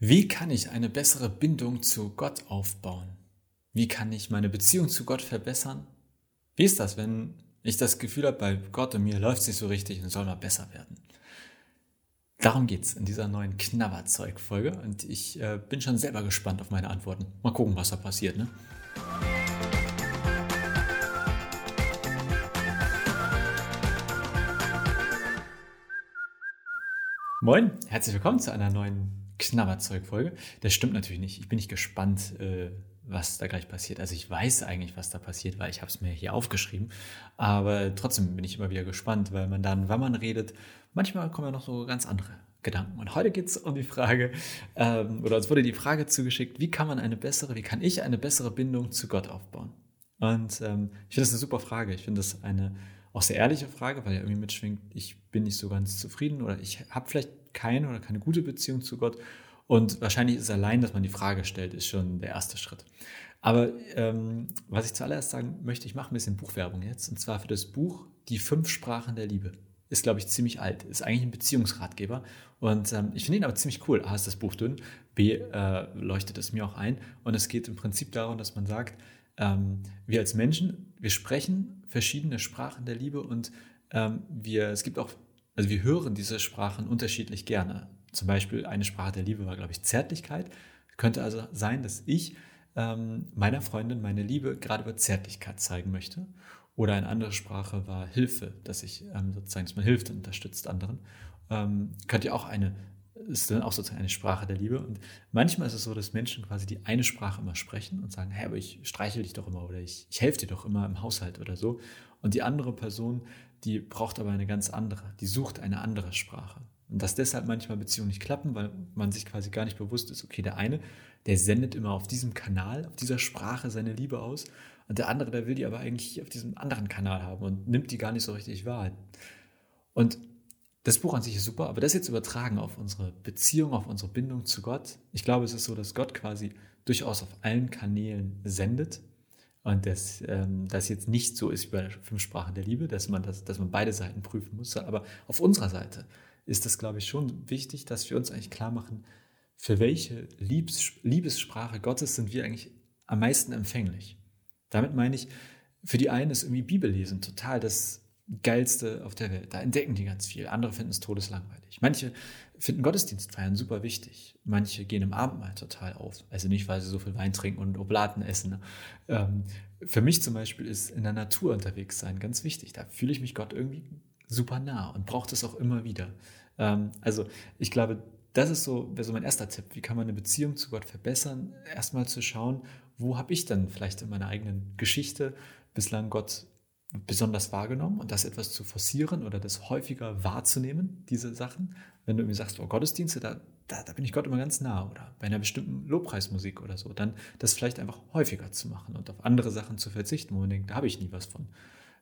Wie kann ich eine bessere Bindung zu Gott aufbauen? Wie kann ich meine Beziehung zu Gott verbessern? Wie ist das, wenn ich das Gefühl habe, bei Gott und mir läuft es nicht so richtig und soll mal besser werden? Darum geht es in dieser neuen Knabberzeug-Folge und ich äh, bin schon selber gespannt auf meine Antworten. Mal gucken, was da passiert. Ne? Moin, herzlich willkommen zu einer neuen Knabberzeug-Folge. Das stimmt natürlich nicht. Ich bin nicht gespannt, äh, was da gleich passiert. Also ich weiß eigentlich, was da passiert, weil ich habe es mir hier aufgeschrieben. Aber trotzdem bin ich immer wieder gespannt, weil man dann, wenn man redet, manchmal kommen ja noch so ganz andere Gedanken. Und heute geht es um die Frage, ähm, oder uns wurde die Frage zugeschickt, wie kann man eine bessere, wie kann ich eine bessere Bindung zu Gott aufbauen? Und ähm, ich finde das eine super Frage. Ich finde das eine auch sehr ehrliche Frage, weil ja irgendwie mitschwingt, ich bin nicht so ganz zufrieden oder ich habe vielleicht keine oder keine gute Beziehung zu Gott. Und wahrscheinlich ist allein, dass man die Frage stellt, ist schon der erste Schritt. Aber ähm, was ich zuallererst sagen möchte, ich mache ein bisschen Buchwerbung jetzt. Und zwar für das Buch Die fünf Sprachen der Liebe. Ist, glaube ich, ziemlich alt. Ist eigentlich ein Beziehungsratgeber. Und ähm, ich finde ihn aber ziemlich cool. A, ist das Buch dünn. B, äh, leuchtet es mir auch ein. Und es geht im Prinzip darum, dass man sagt, ähm, wir als Menschen, wir sprechen verschiedene Sprachen der Liebe und ähm, wir, es gibt auch also wir hören diese Sprachen unterschiedlich gerne. Zum Beispiel eine Sprache der Liebe war, glaube ich, Zärtlichkeit. Könnte also sein, dass ich ähm, meiner Freundin meine Liebe gerade über Zärtlichkeit zeigen möchte. Oder eine andere Sprache war Hilfe, dass ich ähm, sozusagen, dass man hilft und unterstützt anderen. Ähm, könnte ja auch eine, ist dann auch sozusagen eine Sprache der Liebe. Und manchmal ist es so, dass Menschen quasi die eine Sprache immer sprechen und sagen, hey, aber ich streichel dich doch immer oder ich, ich helfe dir doch immer im Haushalt oder so. Und die andere Person die braucht aber eine ganz andere, die sucht eine andere Sprache. Und dass deshalb manchmal Beziehungen nicht klappen, weil man sich quasi gar nicht bewusst ist, okay, der eine, der sendet immer auf diesem Kanal, auf dieser Sprache seine Liebe aus und der andere, der will die aber eigentlich auf diesem anderen Kanal haben und nimmt die gar nicht so richtig wahr. Und das Buch an sich ist super, aber das jetzt übertragen auf unsere Beziehung, auf unsere Bindung zu Gott. Ich glaube, es ist so, dass Gott quasi durchaus auf allen Kanälen sendet und dass ähm, das jetzt nicht so ist wie bei der fünf Sprachen der Liebe, dass man, das, dass man beide Seiten prüfen muss. Aber auf unserer Seite ist das, glaube ich, schon wichtig, dass wir uns eigentlich klar machen, für welche Liebes, Liebessprache Gottes sind wir eigentlich am meisten empfänglich. Damit meine ich, für die einen ist irgendwie Bibellesen total das Geilste auf der Welt. Da entdecken die ganz viel. Andere finden es todeslangweilig. Manche finden Gottesdienstfeiern super wichtig. Manche gehen im Abendmahl total auf. Also nicht, weil sie so viel Wein trinken und Oblaten essen. Ne? Ähm, für mich zum Beispiel ist in der Natur unterwegs sein ganz wichtig. Da fühle ich mich Gott irgendwie super nah und brauche das auch immer wieder. Ähm, also ich glaube, das ist so, wäre so mein erster Tipp. Wie kann man eine Beziehung zu Gott verbessern? Erstmal zu schauen, wo habe ich dann vielleicht in meiner eigenen Geschichte bislang Gott besonders wahrgenommen und das etwas zu forcieren oder das häufiger wahrzunehmen, diese Sachen. Wenn du irgendwie sagst, oh, Gottesdienste, da, da, da bin ich Gott immer ganz nah oder bei einer bestimmten Lobpreismusik oder so, dann das vielleicht einfach häufiger zu machen und auf andere Sachen zu verzichten, wo man denkt, da habe ich nie was von.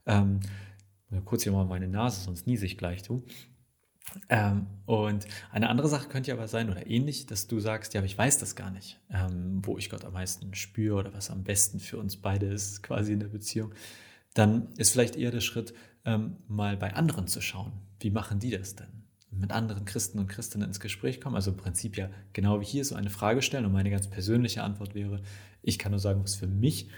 Ähm, kurz hier mal meine Nase, sonst niese ich gleich, du. Ähm, und eine andere Sache könnte ja aber sein oder ähnlich, dass du sagst, ja, aber ich weiß das gar nicht, ähm, wo ich Gott am meisten spüre oder was am besten für uns beide ist, quasi in der Beziehung dann ist vielleicht eher der Schritt, ähm, mal bei anderen zu schauen. Wie machen die das denn? Mit anderen Christen und Christinnen ins Gespräch kommen. Also im Prinzip ja genau wie hier so eine Frage stellen. Und meine ganz persönliche Antwort wäre, ich kann nur sagen, was für mich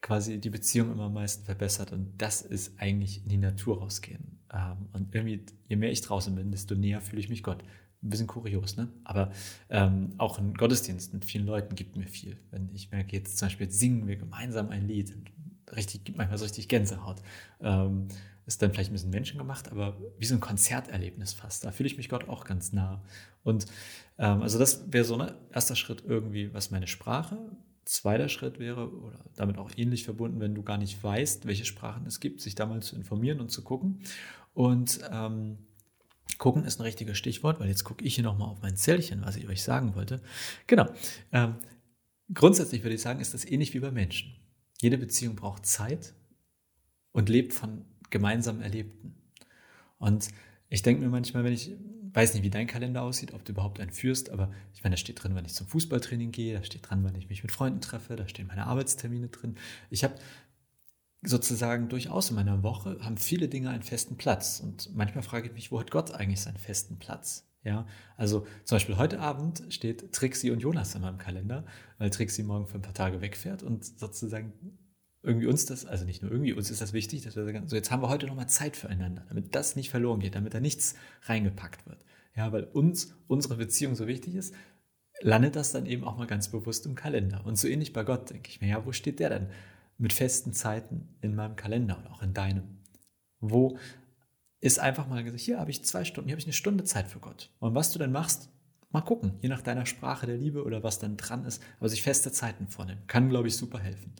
quasi die Beziehung immer am meisten verbessert. Und das ist eigentlich in die Natur rausgehen. Ähm, und irgendwie, je mehr ich draußen bin, desto näher fühle ich mich Gott. Ein bisschen kurios, ne? Aber ähm, auch ein Gottesdienst mit vielen Leuten gibt mir viel. Wenn ich merke, jetzt zum Beispiel singen wir gemeinsam ein Lied richtig, gibt manchmal so richtig Gänsehaut. Ähm, ist dann vielleicht ein bisschen menschengemacht, aber wie so ein Konzerterlebnis fast. Da fühle ich mich Gott auch ganz nah. Und ähm, also das wäre so ein erster Schritt irgendwie, was meine Sprache. Zweiter Schritt wäre, oder damit auch ähnlich verbunden, wenn du gar nicht weißt, welche Sprachen es gibt, sich da mal zu informieren und zu gucken. Und ähm, gucken ist ein richtiges Stichwort, weil jetzt gucke ich hier nochmal auf mein Zellchen, was ich euch sagen wollte. Genau. Ähm, grundsätzlich würde ich sagen, ist das ähnlich wie bei Menschen. Jede Beziehung braucht Zeit und lebt von gemeinsam Erlebten. Und ich denke mir manchmal, wenn ich weiß nicht, wie dein Kalender aussieht, ob du überhaupt einen führst, aber ich meine, da steht drin, wann ich zum Fußballtraining gehe, da steht dran, wann ich mich mit Freunden treffe, da stehen meine Arbeitstermine drin. Ich habe sozusagen durchaus in meiner Woche haben viele Dinge einen festen Platz und manchmal frage ich mich, wo hat Gott eigentlich seinen festen Platz? Ja, also zum Beispiel heute Abend steht Trixie und Jonas in meinem Kalender, weil Trixie morgen für ein paar Tage wegfährt und sozusagen irgendwie uns das, also nicht nur irgendwie, uns ist das wichtig, dass wir sagen, so jetzt haben wir heute nochmal Zeit füreinander, damit das nicht verloren geht, damit da nichts reingepackt wird. Ja, weil uns unsere Beziehung so wichtig ist, landet das dann eben auch mal ganz bewusst im Kalender. Und so ähnlich bei Gott denke ich mir, ja, wo steht der denn mit festen Zeiten in meinem Kalender und auch in deinem? Wo ist einfach mal gesagt, hier habe ich zwei Stunden, hier habe ich eine Stunde Zeit für Gott. Und was du dann machst, mal gucken, je nach deiner Sprache der Liebe oder was dann dran ist, aber sich feste Zeiten vornehmen, kann, glaube ich, super helfen.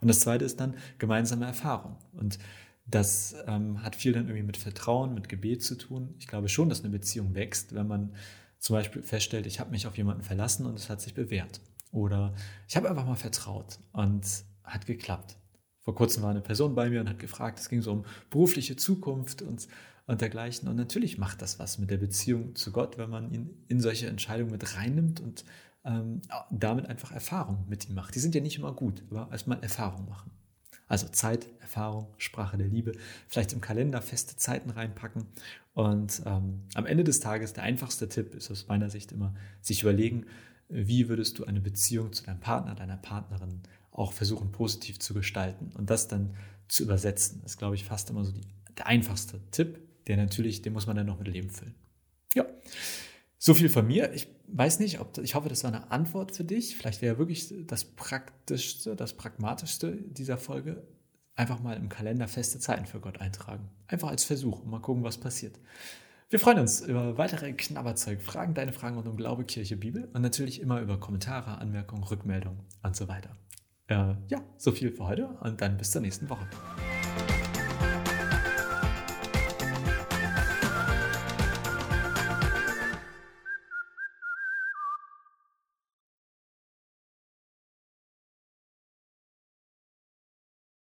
Und das zweite ist dann gemeinsame Erfahrung. Und das ähm, hat viel dann irgendwie mit Vertrauen, mit Gebet zu tun. Ich glaube schon, dass eine Beziehung wächst, wenn man zum Beispiel feststellt, ich habe mich auf jemanden verlassen und es hat sich bewährt. Oder ich habe einfach mal vertraut und hat geklappt. Vor kurzem war eine Person bei mir und hat gefragt, es ging so um berufliche Zukunft und, und dergleichen. Und natürlich macht das was mit der Beziehung zu Gott, wenn man ihn in solche Entscheidungen mit reinnimmt und ähm, damit einfach Erfahrung mit ihm macht. Die sind ja nicht immer gut, aber erstmal Erfahrung machen. Also Zeit, Erfahrung, Sprache der Liebe, vielleicht im Kalender feste Zeiten reinpacken. Und ähm, am Ende des Tages der einfachste Tipp ist aus meiner Sicht immer, sich überlegen, wie würdest du eine Beziehung zu deinem Partner, deiner Partnerin auch versuchen positiv zu gestalten und das dann zu übersetzen. Das ist, glaube ich, fast immer so die, der einfachste Tipp, der natürlich, den muss man dann noch mit Leben füllen. Ja, so viel von mir. Ich weiß nicht, ob ich hoffe, das war eine Antwort für dich. Vielleicht wäre wirklich das praktischste, das pragmatischste dieser Folge einfach mal im Kalender feste Zeiten für Gott eintragen. Einfach als Versuch und mal gucken, was passiert. Wir freuen uns über weitere Knabberzeug, Fragen, deine Fragen rund um Glaube, Kirche, Bibel und natürlich immer über Kommentare, Anmerkungen, Rückmeldungen und so weiter. Äh, ja, so viel für heute und dann bis zur nächsten Woche.